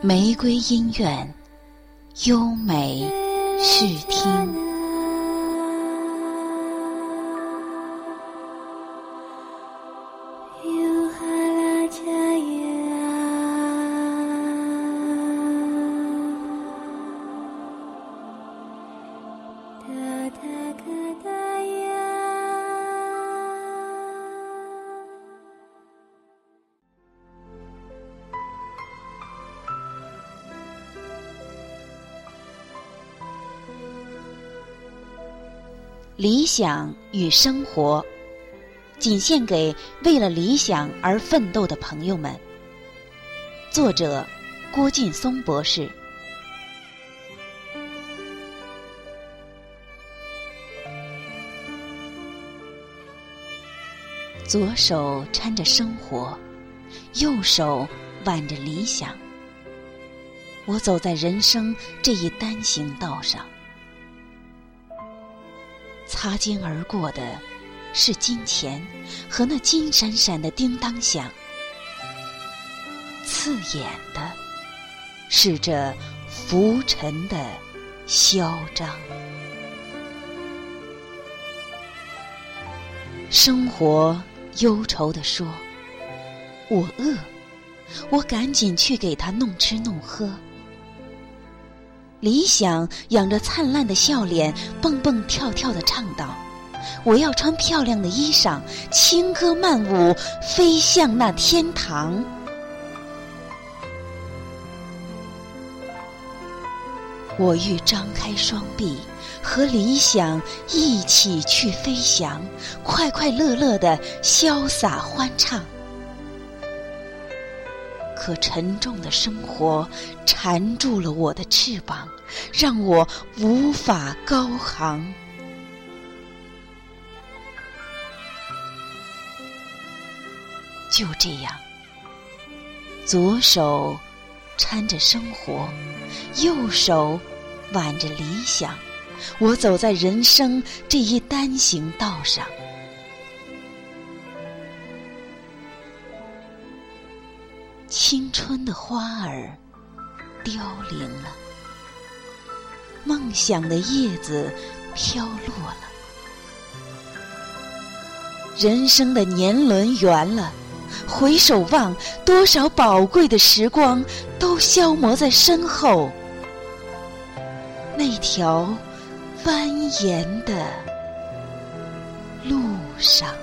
玫瑰音乐，优美视听。理想与生活，仅献给为了理想而奋斗的朋友们。作者：郭劲松博士。左手搀着生活，右手挽着理想。我走在人生这一单行道上。擦肩而过的，是金钱和那金闪闪的叮当响；刺眼的，是这浮沉的嚣张。生活忧愁地说：“我饿，我赶紧去给他弄吃弄喝。”理想仰着灿烂的笑脸，蹦蹦跳跳的唱道：“我要穿漂亮的衣裳，轻歌曼舞，飞向那天堂。”我欲张开双臂，和理想一起去飞翔，快快乐乐的潇洒欢畅。可沉重的生活缠住了我的翅膀，让我无法高航。就这样，左手搀着生活，右手挽着理想，我走在人生这一单行道上。青春的花儿凋零了，梦想的叶子飘落了，人生的年轮圆了。回首望，多少宝贵的时光都消磨在身后，那条蜿蜒的路上。